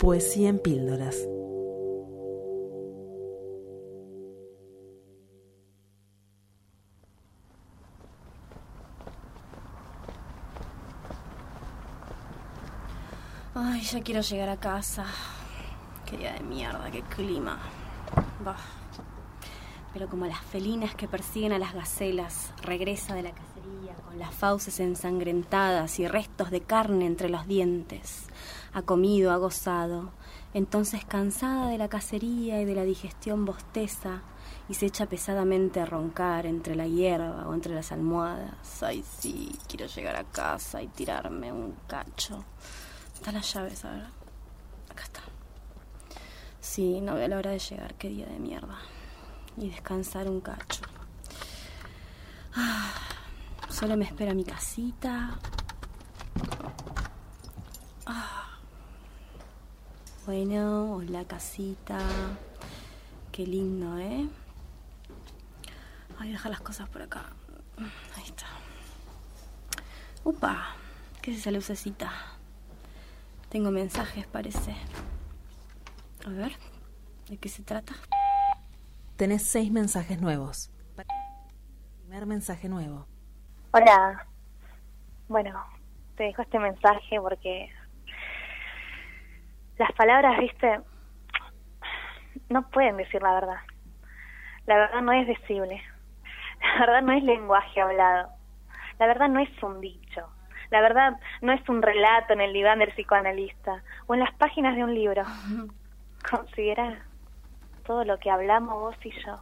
Poesía en píldoras. Ay, ya quiero llegar a casa. Qué día de mierda, qué clima. Bah. Pero como las felinas que persiguen a las gacelas, regresa de la cacería con las fauces ensangrentadas y restos de carne entre los dientes. Ha comido, ha gozado. Entonces, cansada de la cacería y de la digestión bosteza, y se echa pesadamente a roncar entre la hierba o entre las almohadas. Ay, sí, quiero llegar a casa y tirarme un cacho. Están las llaves, a ver. Acá está. Sí, no veo la hora de llegar. Qué día de mierda. Y descansar un cacho. Ah, solo me espera mi casita. Ah. Bueno, la casita. Qué lindo, ¿eh? Ay, deja las cosas por acá. Ahí está. Upa, ¿qué es esa lucecita? Tengo mensajes, parece. A ver, ¿de qué se trata? Tenés seis mensajes nuevos. Primer mensaje nuevo. Hola. Bueno, te dejo este mensaje porque las palabras, viste, no pueden decir la verdad. La verdad no es decible. La verdad no es lenguaje hablado. La verdad no es un dicho. La verdad no es un relato en el diván del psicoanalista o en las páginas de un libro. Considera todo lo que hablamos vos y yo.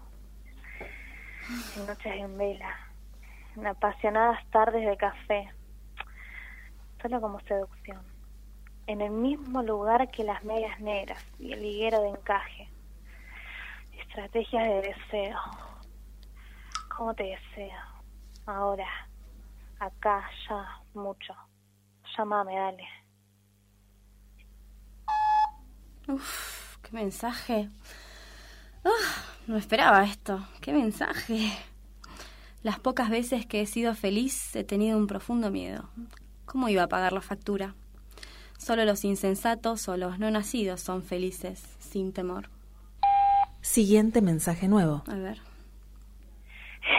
En noches en vela, en apasionadas tardes de café, solo como seducción. En el mismo lugar que las medias negras y el higuero de encaje. Estrategias de deseo. ¿Cómo te deseo? Ahora, acá, ya, mucho. Llámame, dale. Uf, qué mensaje. Ah, no esperaba esto. Qué mensaje. Las pocas veces que he sido feliz he tenido un profundo miedo. ¿Cómo iba a pagar la factura? Solo los insensatos o los no nacidos son felices, sin temor. Siguiente mensaje nuevo. A ver.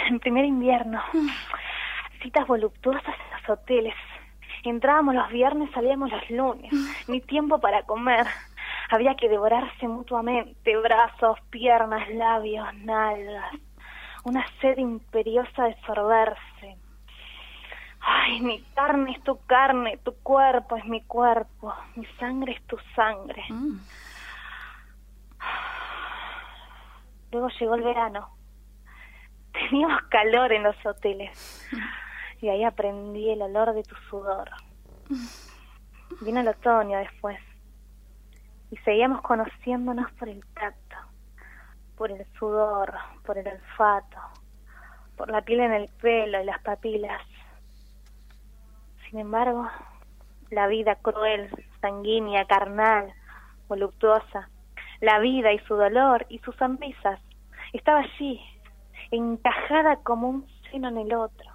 En primer invierno, citas voluptuosas en los hoteles. Entrábamos los viernes, salíamos los lunes. Ni tiempo para comer. Había que devorarse mutuamente, brazos, piernas, labios, nalgas. Una sed imperiosa de sorberse. Ay, mi carne es tu carne, tu cuerpo es mi cuerpo, mi sangre es tu sangre. Mm. Luego llegó el verano. Teníamos calor en los hoteles. Y ahí aprendí el olor de tu sudor. Vino el otoño después. Y seguíamos conociéndonos por el tacto, por el sudor, por el olfato, por la piel en el pelo y las papilas. Sin embargo, la vida cruel, sanguínea, carnal, voluptuosa, la vida y su dolor y sus sonrisas, estaba allí, encajada como un seno en el otro,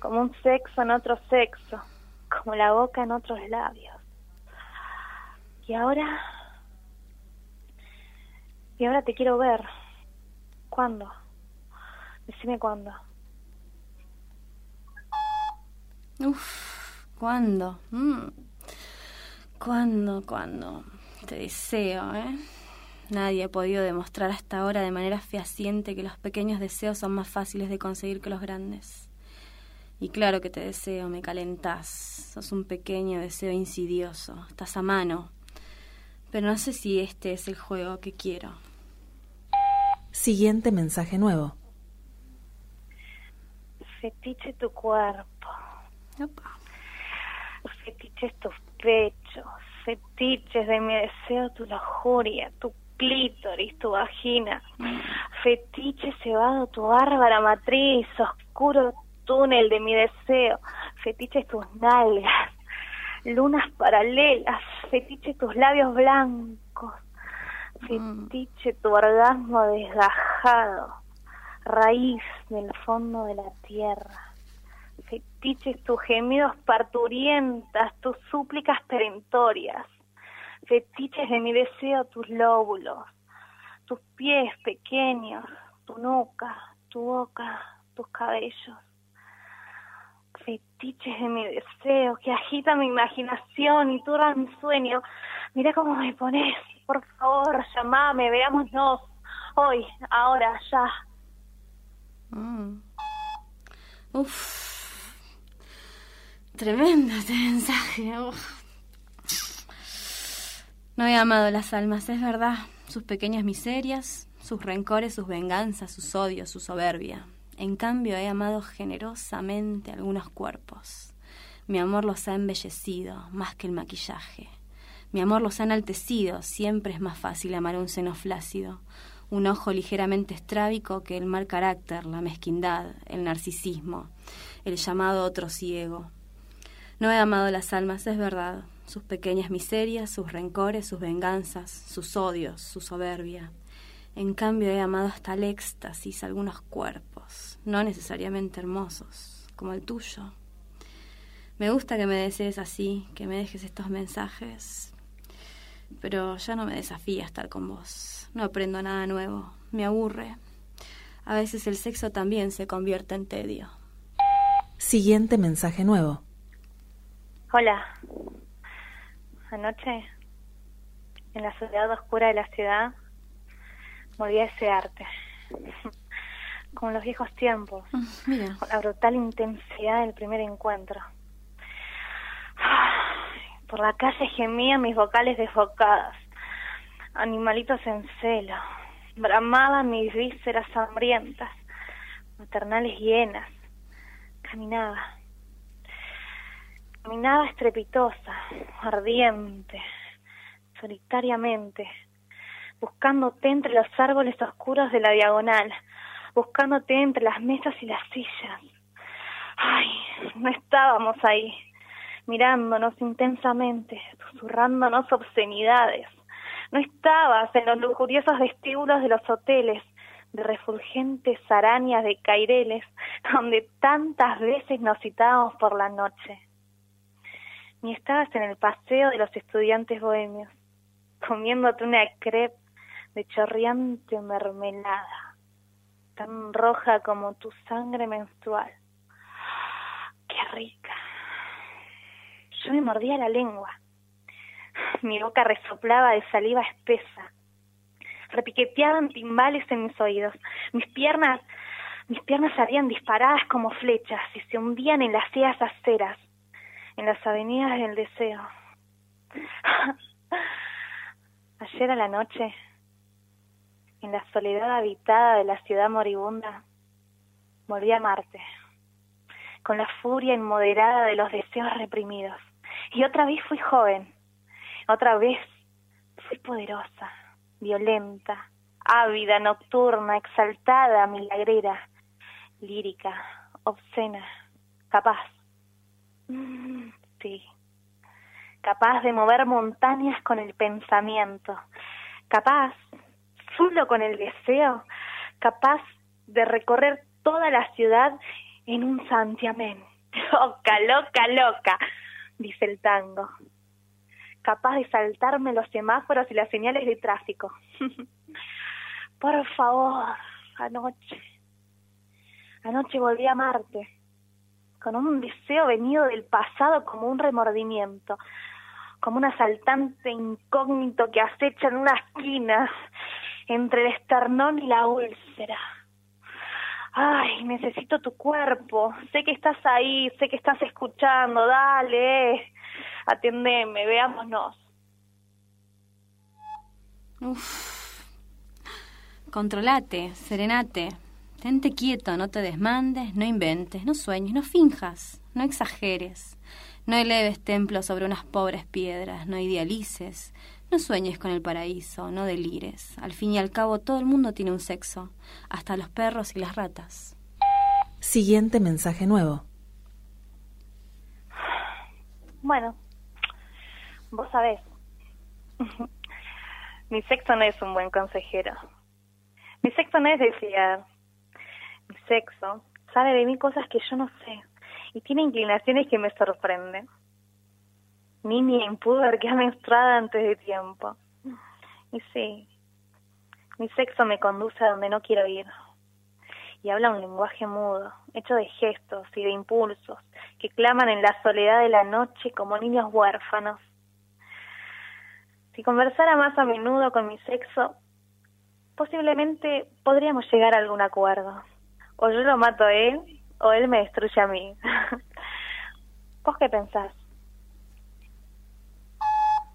como un sexo en otro sexo, como la boca en otros labios. Y ahora, y ahora te quiero ver. ¿Cuándo? Decime cuándo. Uf, ¿cuándo? Mm. ¿Cuándo, cuándo? Te deseo, ¿eh? Nadie ha podido demostrar hasta ahora de manera fehaciente que los pequeños deseos son más fáciles de conseguir que los grandes. Y claro que te deseo, me calentás. Sos un pequeño deseo insidioso. Estás a mano. Pero no sé si este es el juego que quiero. Siguiente mensaje nuevo. Fetiche tu cuerpo, Opa. Fetiches tus pechos, fetiches de mi deseo tu lujuria, tu clítoris, tu vagina, fetiche cebado tu bárbara matriz, oscuro túnel de mi deseo, fetiches tus nalgas, lunas paralelas, fetiche tus labios blancos, fetiche tu orgasmo desgajado, raíz del fondo de la tierra, fetiches tus gemidos parturientas, tus súplicas perentorias, fetiches de mi deseo tus lóbulos, tus pies pequeños, tu nuca, tu boca, tus cabellos. Fetiches de mi deseo que agita mi imaginación y turban mi sueño. Mira cómo me pones, por favor, llamame, veámonos. Hoy, ahora, ya. Mm. Tremendo este mensaje. No he amado las almas, es verdad. Sus pequeñas miserias, sus rencores, sus venganzas, sus odios, su soberbia. En cambio, he amado generosamente algunos cuerpos. Mi amor los ha embellecido más que el maquillaje. Mi amor los ha enaltecido. Siempre es más fácil amar un seno flácido, un ojo ligeramente estrábico que el mal carácter, la mezquindad, el narcisismo, el llamado otro ciego. No he amado las almas, es verdad, sus pequeñas miserias, sus rencores, sus venganzas, sus odios, su soberbia. En cambio he amado hasta el éxtasis algunos cuerpos, no necesariamente hermosos, como el tuyo. Me gusta que me desees así, que me dejes estos mensajes, pero ya no me desafía estar con vos. No aprendo nada nuevo, me aburre. A veces el sexo también se convierte en tedio. Siguiente mensaje nuevo. Hola. Anoche, en la soledad oscura de la ciudad, volví a desearte. Como en los viejos tiempos, Mira, con la brutal intensidad del primer encuentro. Por la calle gemían mis vocales desbocadas, animalitos en celo, bramaban mis vísceras hambrientas, maternales hienas. Caminaba, caminaba estrepitosa, ardiente, solitariamente, buscándote entre los árboles oscuros de la diagonal, buscándote entre las mesas y las sillas. Ay, no estábamos ahí, mirándonos intensamente, susurrándonos obscenidades. No estabas en los lujuriosos vestíbulos de los hoteles, de refulgentes arañas de caireles, donde tantas veces nos citábamos por la noche. Ni estabas en el paseo de los estudiantes bohemios, comiéndote una crepe de chorreante mermelada, tan roja como tu sangre menstrual. ¡Qué rica! Yo me mordía la lengua. Mi boca resoplaba de saliva espesa. Repiqueteaban timbales en mis oídos. Mis piernas, mis piernas salían disparadas como flechas y se hundían en las ciegas aceras, en las avenidas del deseo. Ayer a la noche, en la soledad habitada de la ciudad moribunda, volví a Marte, con la furia inmoderada de los deseos reprimidos. Y otra vez fui joven, otra vez fui poderosa, violenta, ávida, nocturna, exaltada, milagrera, lírica, obscena, capaz. Sí, capaz de mover montañas con el pensamiento, capaz, solo con el deseo, capaz de recorrer toda la ciudad en un santiamén. Loca, loca, loca, dice el tango. Capaz de saltarme los semáforos y las señales de tráfico. Por favor, anoche. Anoche volví a Marte, con un deseo venido del pasado como un remordimiento, como un asaltante incógnito que acecha en una esquina entre el esternón y la úlcera. Ay, necesito tu cuerpo. Sé que estás ahí, sé que estás escuchando. Dale, atiéndeme, veámonos. Controlate, serenate. Tente quieto, no te desmandes, no inventes, no sueñes, no finjas, no exageres. No eleves templos sobre unas pobres piedras, no idealices, no sueñes con el paraíso, no delires. Al fin y al cabo todo el mundo tiene un sexo, hasta los perros y las ratas. Siguiente mensaje nuevo. Bueno, vos sabés. Mi sexo no es un buen consejero. Mi sexo no es de fiar. Mi sexo sabe de mí cosas que yo no sé y tiene inclinaciones que me sorprenden. niña impúber que ha menstruado antes de tiempo. Y sí, mi sexo me conduce a donde no quiero ir. Y habla un lenguaje mudo, hecho de gestos y de impulsos, que claman en la soledad de la noche como niños huérfanos. Si conversara más a menudo con mi sexo, posiblemente podríamos llegar a algún acuerdo. O yo lo mato a él, o él me destruye a mí. ¿Vos qué pensás?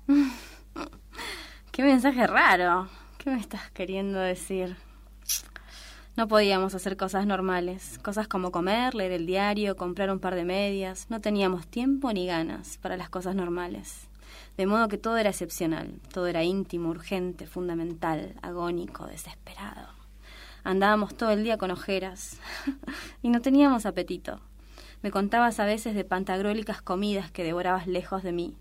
Qué mensaje raro. ¿Qué me estás queriendo decir? No podíamos hacer cosas normales, cosas como comer, leer el diario, comprar un par de medias. No teníamos tiempo ni ganas para las cosas normales. De modo que todo era excepcional, todo era íntimo, urgente, fundamental, agónico, desesperado. Andábamos todo el día con ojeras y no teníamos apetito. Me contabas a veces de pantagrólicas comidas que devorabas lejos de mí,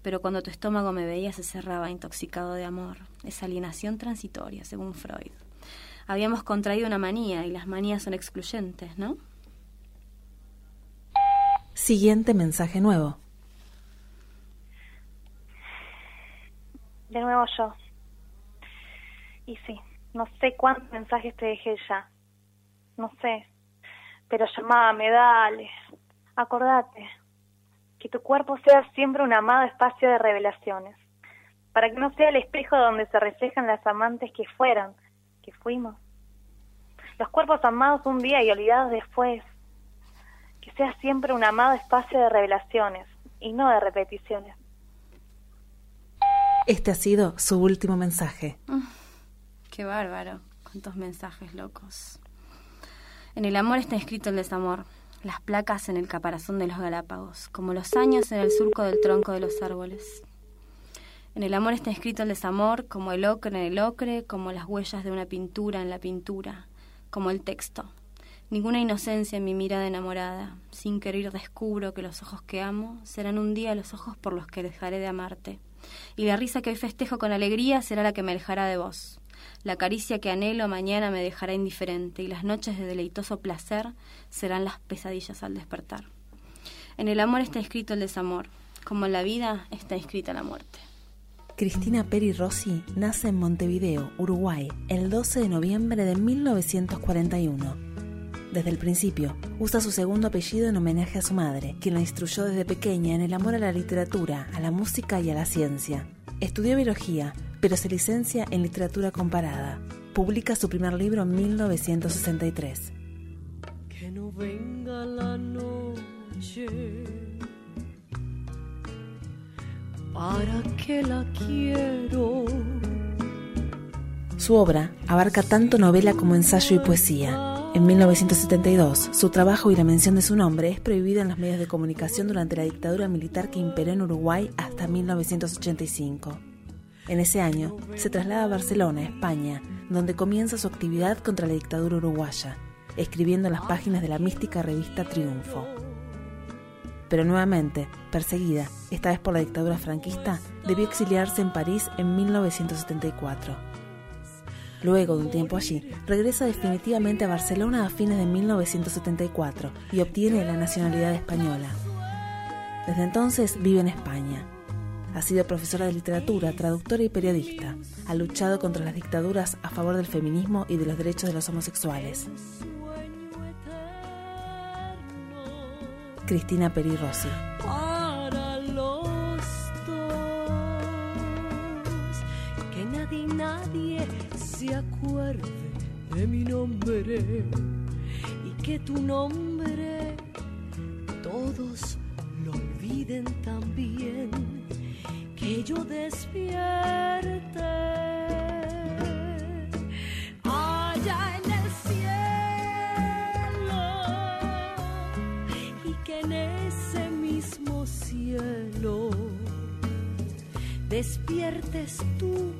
pero cuando tu estómago me veía se cerraba intoxicado de amor, esa alienación transitoria, según Freud. Habíamos contraído una manía y las manías son excluyentes, ¿no? Siguiente mensaje nuevo. De nuevo yo. Y sí, no sé cuántos mensajes te dejé ya. No sé. Pero llamame, dale. Acordate que tu cuerpo sea siempre un amado espacio de revelaciones, para que no sea el espejo donde se reflejan las amantes que fueron, que fuimos. Los cuerpos amados un día y olvidados después. Que sea siempre un amado espacio de revelaciones y no de repeticiones. Este ha sido su último mensaje. Mm, qué bárbaro, cuántos mensajes locos. En el amor está escrito el desamor las placas en el caparazón de los Galápagos, como los años en el surco del tronco de los árboles. En el amor está escrito el desamor, como el ocre en el ocre, como las huellas de una pintura en la pintura, como el texto. Ninguna inocencia en mi mirada enamorada. Sin querer descubro que los ojos que amo serán un día los ojos por los que dejaré de amarte. Y la risa que hoy festejo con alegría será la que me alejará de vos. La caricia que anhelo mañana me dejará indiferente y las noches de deleitoso placer serán las pesadillas al despertar. En el amor está escrito el desamor, como en la vida está escrita la muerte. Cristina Peri Rossi nace en Montevideo, Uruguay, el 12 de noviembre de 1941. Desde el principio, usa su segundo apellido en homenaje a su madre, quien la instruyó desde pequeña en el amor a la literatura, a la música y a la ciencia. Estudió biología, pero se licencia en literatura comparada. Publica su primer libro en 1963. Que no venga la noche. ¿Para qué la quiero? Su obra abarca tanto novela como ensayo y poesía. En 1972, su trabajo y la mención de su nombre es prohibida en los medios de comunicación durante la dictadura militar que imperó en Uruguay hasta 1985. En ese año, se traslada a Barcelona, España, donde comienza su actividad contra la dictadura uruguaya, escribiendo en las páginas de la mística revista Triunfo. Pero nuevamente, perseguida, esta vez por la dictadura franquista, debió exiliarse en París en 1974. Luego de un tiempo allí, regresa definitivamente a Barcelona a fines de 1974 y obtiene la nacionalidad española. Desde entonces vive en España, ha sido profesora de literatura, traductora y periodista. Ha luchado contra las dictaduras a favor del feminismo y de los derechos de los homosexuales. Cristina Peri Rossi. Para los que nadie, nadie se acuerde de mi nombre y que tu nombre todos lo olviden también que yo despierte. Allá en el cielo y que en ese mismo cielo despiertes tú